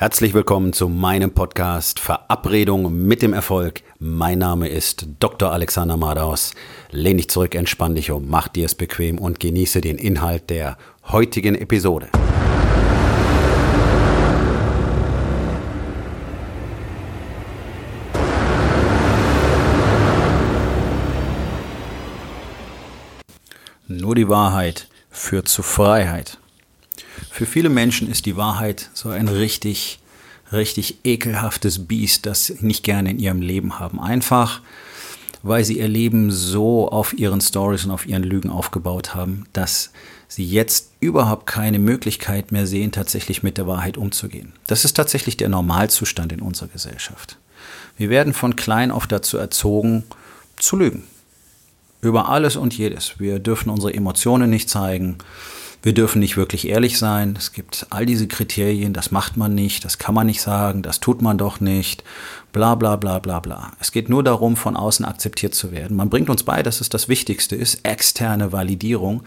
Herzlich willkommen zu meinem Podcast Verabredung mit dem Erfolg. Mein Name ist Dr. Alexander Madaus. Lehn dich zurück, entspann dich um, mach dir es bequem und genieße den Inhalt der heutigen Episode. Nur die Wahrheit führt zu Freiheit. Für viele Menschen ist die Wahrheit so ein richtig, richtig ekelhaftes Biest, das sie nicht gerne in ihrem Leben haben. Einfach, weil sie ihr Leben so auf ihren Stories und auf ihren Lügen aufgebaut haben, dass sie jetzt überhaupt keine Möglichkeit mehr sehen, tatsächlich mit der Wahrheit umzugehen. Das ist tatsächlich der Normalzustand in unserer Gesellschaft. Wir werden von klein auf dazu erzogen, zu lügen. Über alles und jedes. Wir dürfen unsere Emotionen nicht zeigen. Wir dürfen nicht wirklich ehrlich sein. Es gibt all diese Kriterien, das macht man nicht, das kann man nicht sagen, das tut man doch nicht, bla bla bla bla bla. Es geht nur darum, von außen akzeptiert zu werden. Man bringt uns bei, dass es das Wichtigste ist, externe Validierung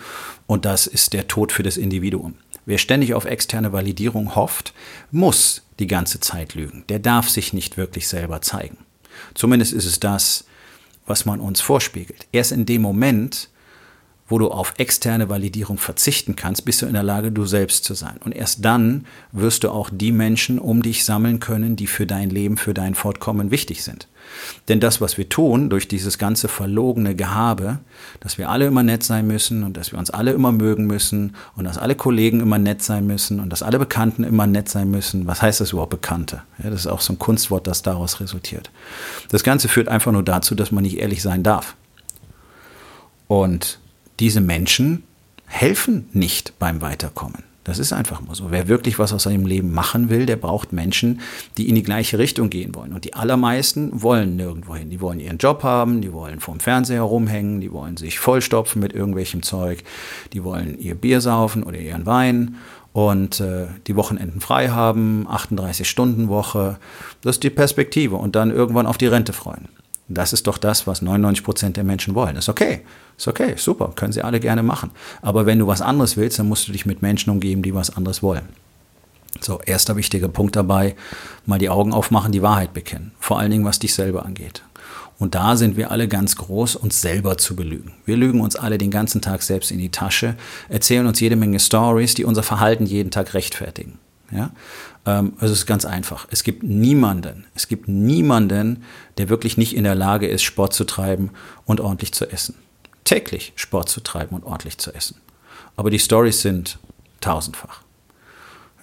und das ist der Tod für das Individuum. Wer ständig auf externe Validierung hofft, muss die ganze Zeit lügen. Der darf sich nicht wirklich selber zeigen. Zumindest ist es das, was man uns vorspiegelt. Erst in dem Moment, wo du auf externe Validierung verzichten kannst, bist du in der Lage, du selbst zu sein. Und erst dann wirst du auch die Menschen um dich sammeln können, die für dein Leben, für dein Fortkommen wichtig sind. Denn das, was wir tun, durch dieses ganze verlogene Gehabe, dass wir alle immer nett sein müssen und dass wir uns alle immer mögen müssen und dass alle Kollegen immer nett sein müssen und dass alle Bekannten immer nett sein müssen. Was heißt das überhaupt Bekannte? Ja, das ist auch so ein Kunstwort, das daraus resultiert. Das Ganze führt einfach nur dazu, dass man nicht ehrlich sein darf. Und diese Menschen helfen nicht beim Weiterkommen. Das ist einfach mal so. Wer wirklich was aus seinem Leben machen will, der braucht Menschen, die in die gleiche Richtung gehen wollen. Und die allermeisten wollen nirgendwo hin. Die wollen ihren Job haben, die wollen vorm Fernseher rumhängen, die wollen sich vollstopfen mit irgendwelchem Zeug, die wollen ihr Bier saufen oder ihren Wein und äh, die Wochenenden frei haben, 38-Stunden-Woche. Das ist die Perspektive und dann irgendwann auf die Rente freuen. Das ist doch das, was 99 Prozent der Menschen wollen. Ist okay. Ist okay, super, können sie alle gerne machen. Aber wenn du was anderes willst, dann musst du dich mit Menschen umgeben, die was anderes wollen. So, erster wichtiger Punkt dabei, mal die Augen aufmachen, die Wahrheit bekennen. Vor allen Dingen, was dich selber angeht. Und da sind wir alle ganz groß, uns selber zu belügen. Wir lügen uns alle den ganzen Tag selbst in die Tasche, erzählen uns jede Menge Stories, die unser Verhalten jeden Tag rechtfertigen. Ja? Also es ist ganz einfach. Es gibt niemanden, es gibt niemanden, der wirklich nicht in der Lage ist, Sport zu treiben und ordentlich zu essen täglich Sport zu treiben und ordentlich zu essen. Aber die Stories sind tausendfach.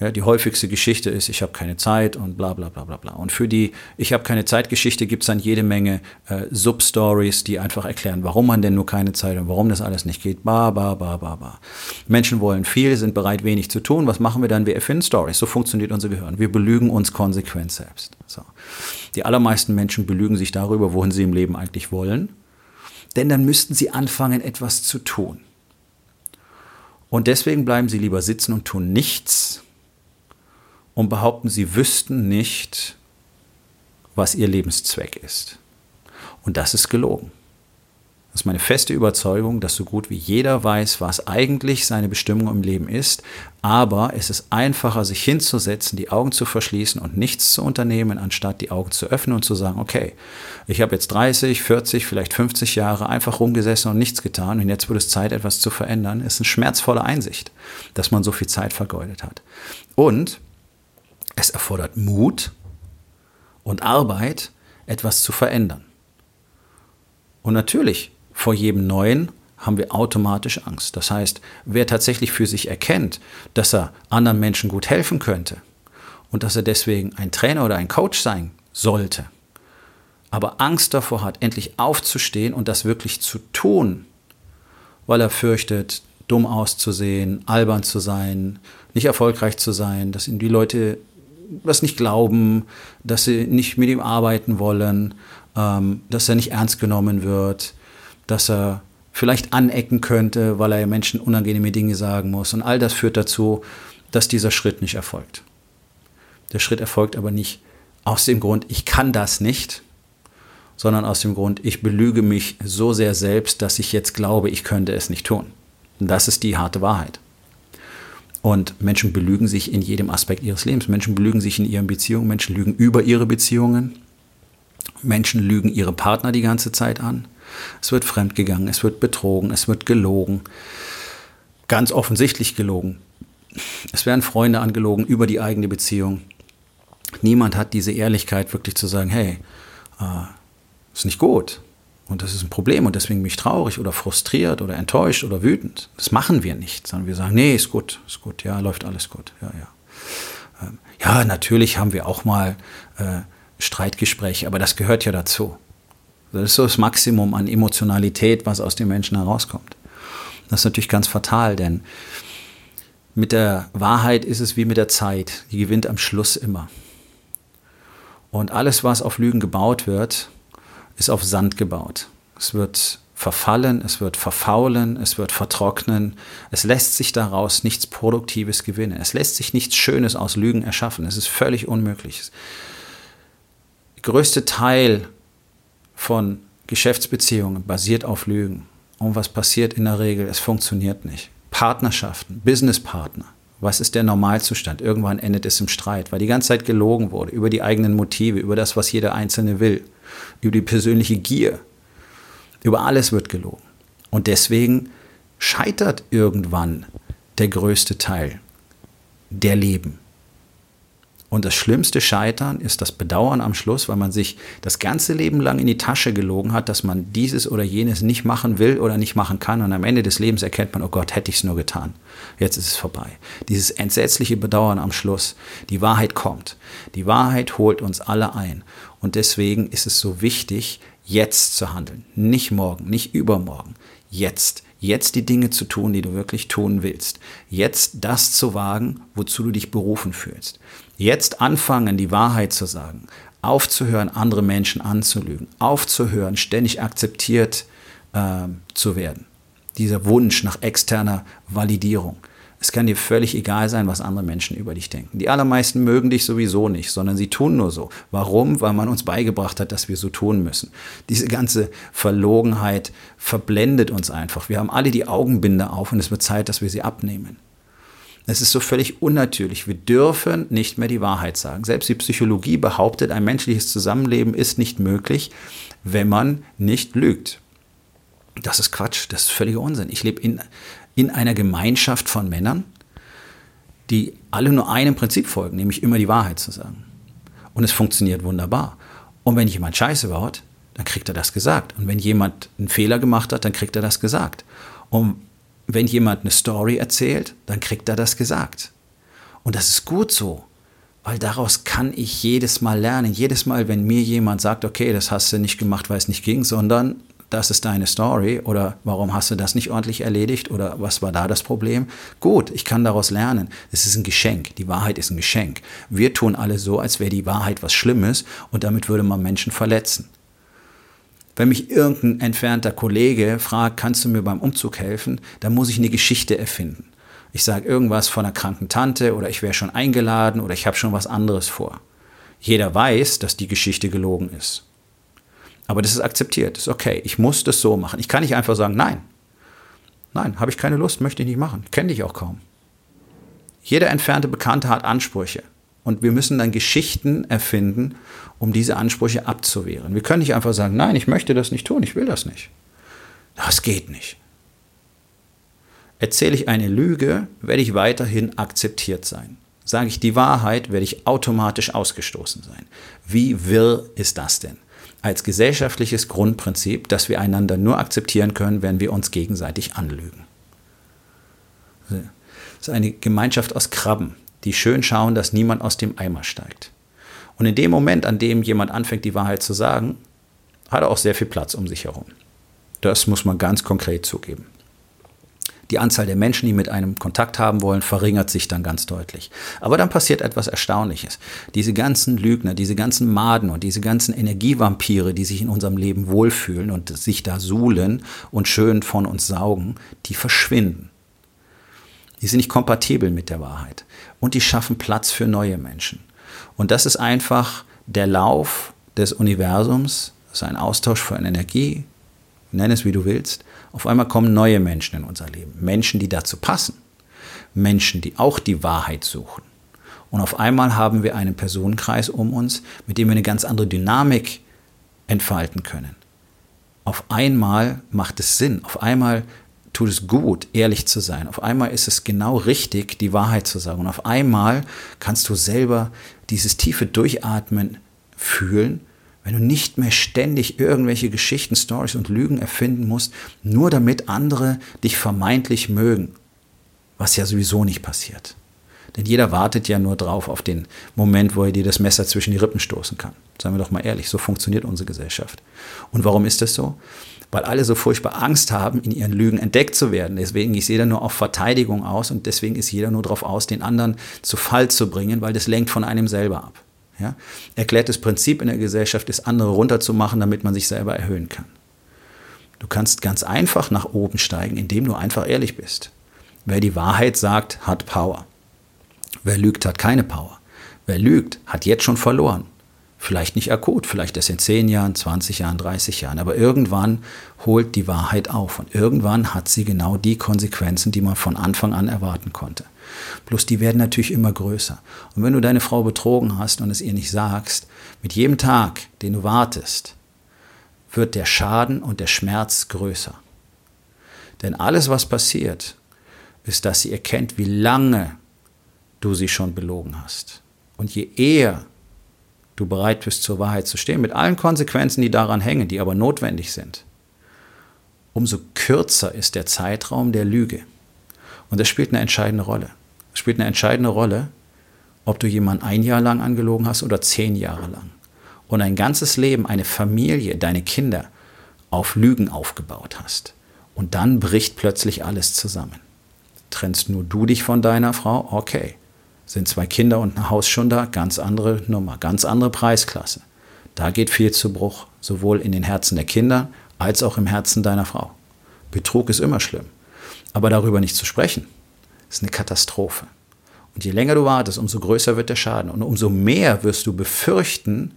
Ja, die häufigste Geschichte ist, ich habe keine Zeit und bla bla bla bla bla. Und für die Ich habe keine Zeit-Geschichte gibt es dann jede Menge äh, Substories, die einfach erklären, warum man denn nur keine Zeit und warum das alles nicht geht. Ba, ba, ba, ba, ba. Menschen wollen viel, sind bereit, wenig zu tun. Was machen wir dann? Wir erfinden Stories. So funktioniert unser Gehirn. Wir belügen uns konsequent selbst. So. Die allermeisten Menschen belügen sich darüber, wohin sie im Leben eigentlich wollen denn dann müssten sie anfangen, etwas zu tun. Und deswegen bleiben sie lieber sitzen und tun nichts und behaupten, sie wüssten nicht, was ihr Lebenszweck ist. Und das ist gelogen. Das ist meine feste Überzeugung, dass so gut wie jeder weiß, was eigentlich seine Bestimmung im Leben ist, aber es ist einfacher, sich hinzusetzen, die Augen zu verschließen und nichts zu unternehmen, anstatt die Augen zu öffnen und zu sagen, okay, ich habe jetzt 30, 40, vielleicht 50 Jahre einfach rumgesessen und nichts getan und jetzt wird es Zeit, etwas zu verändern, ist eine schmerzvolle Einsicht, dass man so viel Zeit vergeudet hat. Und es erfordert Mut und Arbeit, etwas zu verändern. Und natürlich vor jedem Neuen haben wir automatisch Angst. Das heißt, wer tatsächlich für sich erkennt, dass er anderen Menschen gut helfen könnte und dass er deswegen ein Trainer oder ein Coach sein sollte, aber Angst davor hat, endlich aufzustehen und das wirklich zu tun, weil er fürchtet, dumm auszusehen, albern zu sein, nicht erfolgreich zu sein, dass ihm die Leute was nicht glauben, dass sie nicht mit ihm arbeiten wollen, ähm, dass er nicht ernst genommen wird, dass er vielleicht anecken könnte, weil er Menschen unangenehme Dinge sagen muss. Und all das führt dazu, dass dieser Schritt nicht erfolgt. Der Schritt erfolgt aber nicht aus dem Grund, ich kann das nicht, sondern aus dem Grund, ich belüge mich so sehr selbst, dass ich jetzt glaube, ich könnte es nicht tun. Und das ist die harte Wahrheit. Und Menschen belügen sich in jedem Aspekt ihres Lebens. Menschen belügen sich in ihren Beziehungen, Menschen lügen über ihre Beziehungen. Menschen lügen ihre Partner die ganze Zeit an. Es wird fremdgegangen, es wird betrogen, es wird gelogen. Ganz offensichtlich gelogen. Es werden Freunde angelogen über die eigene Beziehung. Niemand hat diese Ehrlichkeit, wirklich zu sagen, hey, äh, ist nicht gut. Und das ist ein Problem und deswegen bin ich traurig oder frustriert oder enttäuscht oder wütend. Das machen wir nicht, sondern wir sagen, nee, ist gut, ist gut, ja, läuft alles gut, ja, ja. Ähm, ja, natürlich haben wir auch mal äh, Streitgespräche, aber das gehört ja dazu. Das ist so das Maximum an Emotionalität, was aus den Menschen herauskommt. Das ist natürlich ganz fatal, denn mit der Wahrheit ist es wie mit der Zeit. Die gewinnt am Schluss immer. Und alles, was auf Lügen gebaut wird, ist auf Sand gebaut. Es wird verfallen, es wird verfaulen, es wird vertrocknen. Es lässt sich daraus nichts Produktives gewinnen. Es lässt sich nichts Schönes aus Lügen erschaffen. Es ist völlig unmöglich. Der größte Teil von Geschäftsbeziehungen basiert auf Lügen. Und was passiert in der Regel? Es funktioniert nicht. Partnerschaften, Businesspartner. Was ist der Normalzustand? Irgendwann endet es im Streit, weil die ganze Zeit gelogen wurde über die eigenen Motive, über das, was jeder Einzelne will, über die persönliche Gier. Über alles wird gelogen. Und deswegen scheitert irgendwann der größte Teil der Leben. Und das schlimmste Scheitern ist das Bedauern am Schluss, weil man sich das ganze Leben lang in die Tasche gelogen hat, dass man dieses oder jenes nicht machen will oder nicht machen kann. Und am Ende des Lebens erkennt man, oh Gott, hätte ich es nur getan. Jetzt ist es vorbei. Dieses entsetzliche Bedauern am Schluss. Die Wahrheit kommt. Die Wahrheit holt uns alle ein. Und deswegen ist es so wichtig, jetzt zu handeln. Nicht morgen, nicht übermorgen. Jetzt. Jetzt die Dinge zu tun, die du wirklich tun willst. Jetzt das zu wagen, wozu du dich berufen fühlst. Jetzt anfangen, die Wahrheit zu sagen, aufzuhören, andere Menschen anzulügen, aufzuhören, ständig akzeptiert äh, zu werden. Dieser Wunsch nach externer Validierung. Es kann dir völlig egal sein, was andere Menschen über dich denken. Die allermeisten mögen dich sowieso nicht, sondern sie tun nur so. Warum? Weil man uns beigebracht hat, dass wir so tun müssen. Diese ganze Verlogenheit verblendet uns einfach. Wir haben alle die Augenbinde auf und es wird Zeit, dass wir sie abnehmen. Es ist so völlig unnatürlich. Wir dürfen nicht mehr die Wahrheit sagen. Selbst die Psychologie behauptet, ein menschliches Zusammenleben ist nicht möglich, wenn man nicht lügt. Das ist Quatsch, das ist völliger Unsinn. Ich lebe in, in einer Gemeinschaft von Männern, die alle nur einem Prinzip folgen, nämlich immer die Wahrheit zu sagen. Und es funktioniert wunderbar. Und wenn jemand Scheiße baut, dann kriegt er das gesagt. Und wenn jemand einen Fehler gemacht hat, dann kriegt er das gesagt. Und wenn jemand eine Story erzählt, dann kriegt er das gesagt. Und das ist gut so, weil daraus kann ich jedes Mal lernen. Jedes Mal, wenn mir jemand sagt, okay, das hast du nicht gemacht, weil es nicht ging, sondern das ist deine Story oder warum hast du das nicht ordentlich erledigt oder was war da das Problem? Gut, ich kann daraus lernen. Es ist ein Geschenk. Die Wahrheit ist ein Geschenk. Wir tun alle so, als wäre die Wahrheit was Schlimmes und damit würde man Menschen verletzen. Wenn mich irgendein entfernter Kollege fragt, kannst du mir beim Umzug helfen, dann muss ich eine Geschichte erfinden. Ich sage irgendwas von einer kranken Tante oder ich wäre schon eingeladen oder ich habe schon was anderes vor. Jeder weiß, dass die Geschichte gelogen ist. Aber das ist akzeptiert, das ist okay. Ich muss das so machen. Ich kann nicht einfach sagen, nein. Nein, habe ich keine Lust, möchte ich nicht machen. Kenne dich auch kaum. Jeder entfernte Bekannte hat Ansprüche. Und wir müssen dann Geschichten erfinden, um diese Ansprüche abzuwehren. Wir können nicht einfach sagen, nein, ich möchte das nicht tun, ich will das nicht. Das geht nicht. Erzähle ich eine Lüge, werde ich weiterhin akzeptiert sein. Sage ich die Wahrheit, werde ich automatisch ausgestoßen sein. Wie wirr ist das denn? Als gesellschaftliches Grundprinzip, dass wir einander nur akzeptieren können, wenn wir uns gegenseitig anlügen. Das ist eine Gemeinschaft aus Krabben, die schön schauen, dass niemand aus dem Eimer steigt. Und in dem Moment, an dem jemand anfängt, die Wahrheit zu sagen, hat er auch sehr viel Platz um sich herum. Das muss man ganz konkret zugeben. Die Anzahl der Menschen, die mit einem Kontakt haben wollen, verringert sich dann ganz deutlich. Aber dann passiert etwas Erstaunliches. Diese ganzen Lügner, diese ganzen Maden und diese ganzen Energievampire, die sich in unserem Leben wohlfühlen und sich da suhlen und schön von uns saugen, die verschwinden. Die sind nicht kompatibel mit der Wahrheit. Und die schaffen Platz für neue Menschen. Und das ist einfach der Lauf des Universums. Das ist ein Austausch von Energie. Nenn es wie du willst. Auf einmal kommen neue Menschen in unser Leben. Menschen, die dazu passen. Menschen, die auch die Wahrheit suchen. Und auf einmal haben wir einen Personenkreis um uns, mit dem wir eine ganz andere Dynamik entfalten können. Auf einmal macht es Sinn, auf einmal tut es gut, ehrlich zu sein. Auf einmal ist es genau richtig, die Wahrheit zu sagen. Und auf einmal kannst du selber dieses tiefe Durchatmen fühlen, wenn du nicht mehr ständig irgendwelche Geschichten, Stories und Lügen erfinden musst, nur damit andere dich vermeintlich mögen, was ja sowieso nicht passiert. Denn jeder wartet ja nur drauf auf den Moment, wo er dir das Messer zwischen die Rippen stoßen kann. Seien wir doch mal ehrlich, so funktioniert unsere Gesellschaft. Und warum ist das so? Weil alle so furchtbar Angst haben, in ihren Lügen entdeckt zu werden. Deswegen ist jeder nur auf Verteidigung aus und deswegen ist jeder nur darauf aus, den anderen zu Fall zu bringen, weil das lenkt von einem selber ab. Ja? Erklärtes Prinzip in der Gesellschaft ist, andere runterzumachen, damit man sich selber erhöhen kann. Du kannst ganz einfach nach oben steigen, indem du einfach ehrlich bist. Wer die Wahrheit sagt, hat Power. Wer lügt, hat keine Power. Wer lügt, hat jetzt schon verloren. Vielleicht nicht akut, vielleicht erst in 10 Jahren, 20 Jahren, 30 Jahren, aber irgendwann holt die Wahrheit auf und irgendwann hat sie genau die Konsequenzen, die man von Anfang an erwarten konnte. Bloß die werden natürlich immer größer. Und wenn du deine Frau betrogen hast und es ihr nicht sagst, mit jedem Tag, den du wartest, wird der Schaden und der Schmerz größer. Denn alles, was passiert, ist, dass sie erkennt, wie lange du sie schon belogen hast. Und je eher du bereit bist, zur Wahrheit zu stehen, mit allen Konsequenzen, die daran hängen, die aber notwendig sind, umso kürzer ist der Zeitraum der Lüge. Und das spielt eine entscheidende Rolle. Es spielt eine entscheidende Rolle, ob du jemanden ein Jahr lang angelogen hast oder zehn Jahre lang. Und ein ganzes Leben, eine Familie, deine Kinder auf Lügen aufgebaut hast. Und dann bricht plötzlich alles zusammen. Trennst nur du dich von deiner Frau? Okay sind zwei Kinder und ein Haus schon da, ganz andere Nummer, ganz andere Preisklasse. Da geht viel zu Bruch, sowohl in den Herzen der Kinder als auch im Herzen deiner Frau. Betrug ist immer schlimm. Aber darüber nicht zu sprechen, ist eine Katastrophe. Und je länger du wartest, umso größer wird der Schaden. Und umso mehr wirst du befürchten,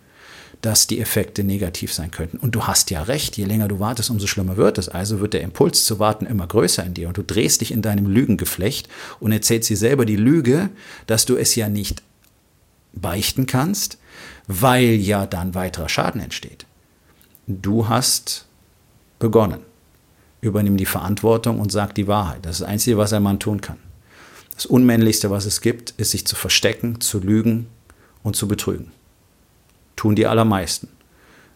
dass die Effekte negativ sein könnten. Und du hast ja recht, je länger du wartest, umso schlimmer wird es. Also wird der Impuls zu warten immer größer in dir und du drehst dich in deinem Lügengeflecht und erzählst dir selber die Lüge, dass du es ja nicht beichten kannst, weil ja dann weiterer Schaden entsteht. Du hast begonnen. Übernimm die Verantwortung und sag die Wahrheit. Das ist das Einzige, was ein Mann tun kann. Das Unmännlichste, was es gibt, ist sich zu verstecken, zu lügen und zu betrügen tun die allermeisten.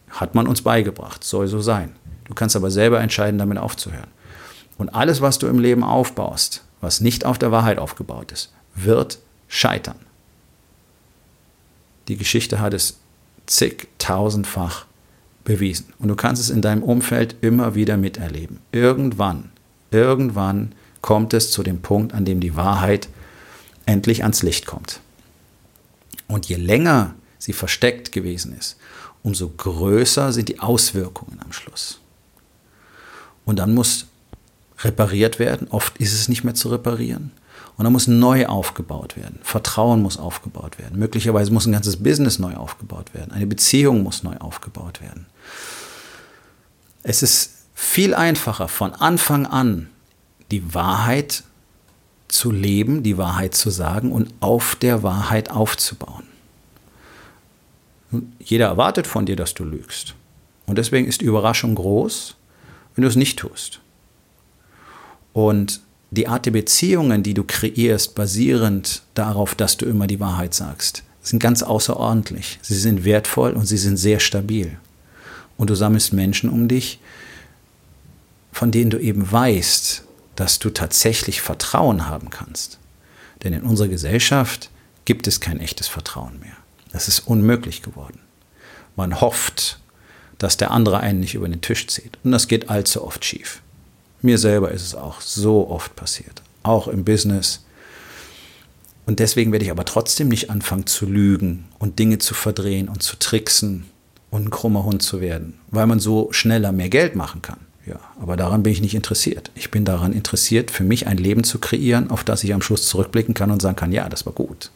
Hat man uns beigebracht, soll so sein. Du kannst aber selber entscheiden, damit aufzuhören. Und alles, was du im Leben aufbaust, was nicht auf der Wahrheit aufgebaut ist, wird scheitern. Die Geschichte hat es zigtausendfach bewiesen. Und du kannst es in deinem Umfeld immer wieder miterleben. Irgendwann, irgendwann kommt es zu dem Punkt, an dem die Wahrheit endlich ans Licht kommt. Und je länger sie versteckt gewesen ist, umso größer sind die Auswirkungen am Schluss. Und dann muss repariert werden. Oft ist es nicht mehr zu reparieren. Und dann muss neu aufgebaut werden. Vertrauen muss aufgebaut werden. Möglicherweise muss ein ganzes Business neu aufgebaut werden. Eine Beziehung muss neu aufgebaut werden. Es ist viel einfacher, von Anfang an die Wahrheit zu leben, die Wahrheit zu sagen und auf der Wahrheit aufzubauen. Jeder erwartet von dir, dass du lügst. Und deswegen ist die Überraschung groß, wenn du es nicht tust. Und die Art der Beziehungen, die du kreierst, basierend darauf, dass du immer die Wahrheit sagst, sind ganz außerordentlich. Sie sind wertvoll und sie sind sehr stabil. Und du sammelst Menschen um dich, von denen du eben weißt, dass du tatsächlich Vertrauen haben kannst. Denn in unserer Gesellschaft gibt es kein echtes Vertrauen mehr. Das ist unmöglich geworden. Man hofft, dass der andere einen nicht über den Tisch zieht. Und das geht allzu oft schief. Mir selber ist es auch so oft passiert. Auch im Business. Und deswegen werde ich aber trotzdem nicht anfangen zu lügen und Dinge zu verdrehen und zu tricksen und ein krummer Hund zu werden, weil man so schneller mehr Geld machen kann. Ja, aber daran bin ich nicht interessiert. Ich bin daran interessiert, für mich ein Leben zu kreieren, auf das ich am Schluss zurückblicken kann und sagen kann, ja, das war gut.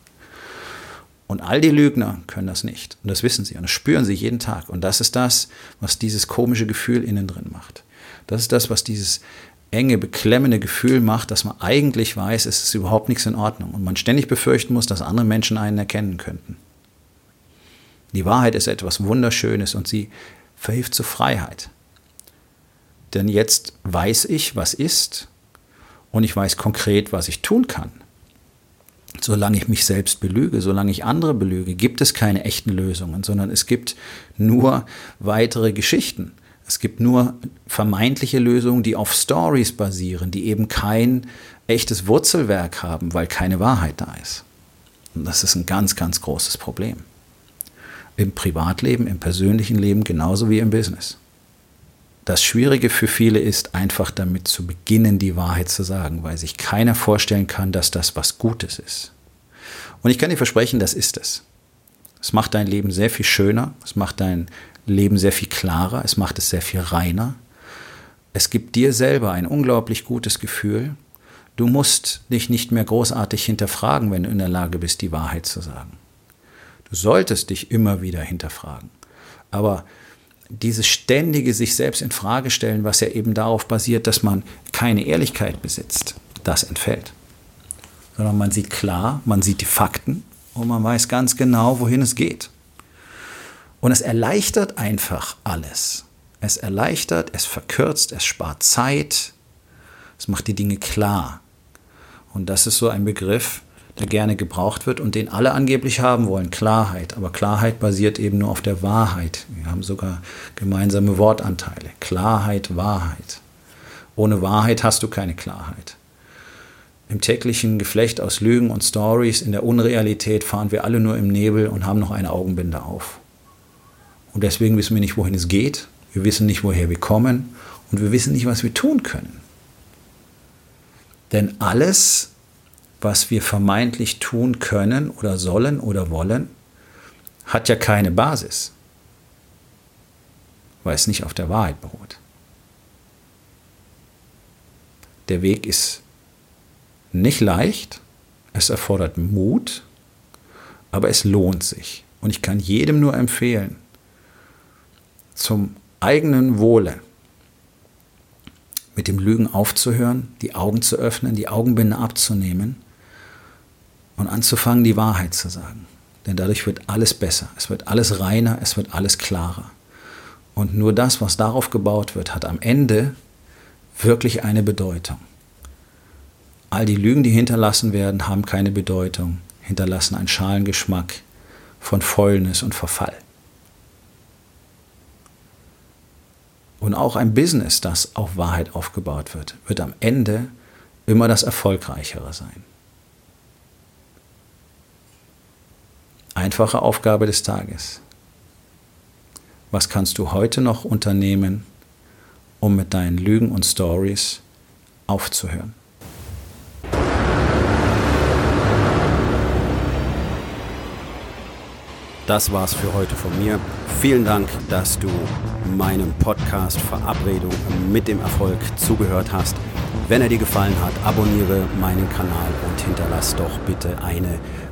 Und all die Lügner können das nicht. Und das wissen sie und das spüren sie jeden Tag. Und das ist das, was dieses komische Gefühl innen drin macht. Das ist das, was dieses enge, beklemmende Gefühl macht, dass man eigentlich weiß, es ist überhaupt nichts in Ordnung und man ständig befürchten muss, dass andere Menschen einen erkennen könnten. Die Wahrheit ist etwas Wunderschönes und sie verhilft zur Freiheit. Denn jetzt weiß ich, was ist und ich weiß konkret, was ich tun kann. Solange ich mich selbst belüge, solange ich andere belüge, gibt es keine echten Lösungen, sondern es gibt nur weitere Geschichten. Es gibt nur vermeintliche Lösungen, die auf Stories basieren, die eben kein echtes Wurzelwerk haben, weil keine Wahrheit da ist. Und das ist ein ganz, ganz großes Problem. Im Privatleben, im persönlichen Leben genauso wie im Business. Das Schwierige für viele ist einfach damit zu beginnen, die Wahrheit zu sagen, weil sich keiner vorstellen kann, dass das was Gutes ist. Und ich kann dir versprechen, das ist es. Es macht dein Leben sehr viel schöner, es macht dein Leben sehr viel klarer, es macht es sehr viel reiner. Es gibt dir selber ein unglaublich gutes Gefühl. Du musst dich nicht mehr großartig hinterfragen, wenn du in der Lage bist, die Wahrheit zu sagen. Du solltest dich immer wieder hinterfragen. Aber dieses ständige sich selbst in Frage stellen, was ja eben darauf basiert, dass man keine Ehrlichkeit besitzt, das entfällt. Sondern man sieht klar, man sieht die Fakten und man weiß ganz genau, wohin es geht. Und es erleichtert einfach alles. Es erleichtert, es verkürzt, es spart Zeit, es macht die Dinge klar. Und das ist so ein Begriff, gerne gebraucht wird und den alle angeblich haben wollen, Klarheit. Aber Klarheit basiert eben nur auf der Wahrheit. Wir haben sogar gemeinsame Wortanteile. Klarheit, Wahrheit. Ohne Wahrheit hast du keine Klarheit. Im täglichen Geflecht aus Lügen und Stories, in der Unrealität fahren wir alle nur im Nebel und haben noch eine Augenbinde auf. Und deswegen wissen wir nicht, wohin es geht. Wir wissen nicht, woher wir kommen. Und wir wissen nicht, was wir tun können. Denn alles, was wir vermeintlich tun können oder sollen oder wollen, hat ja keine Basis, weil es nicht auf der Wahrheit beruht. Der Weg ist nicht leicht, es erfordert Mut, aber es lohnt sich. Und ich kann jedem nur empfehlen, zum eigenen Wohle mit dem Lügen aufzuhören, die Augen zu öffnen, die Augenbinde abzunehmen und anzufangen, die Wahrheit zu sagen. Denn dadurch wird alles besser, es wird alles reiner, es wird alles klarer. Und nur das, was darauf gebaut wird, hat am Ende wirklich eine Bedeutung. All die Lügen, die hinterlassen werden, haben keine Bedeutung, hinterlassen einen schalen Geschmack von Fäulnis und Verfall. Und auch ein Business, das auf Wahrheit aufgebaut wird, wird am Ende immer das Erfolgreichere sein. Einfache Aufgabe des Tages. Was kannst du heute noch unternehmen, um mit deinen Lügen und Stories aufzuhören? Das war's für heute von mir. Vielen Dank, dass du meinem Podcast Verabredung mit dem Erfolg zugehört hast. Wenn er dir gefallen hat, abonniere meinen Kanal und hinterlass doch bitte eine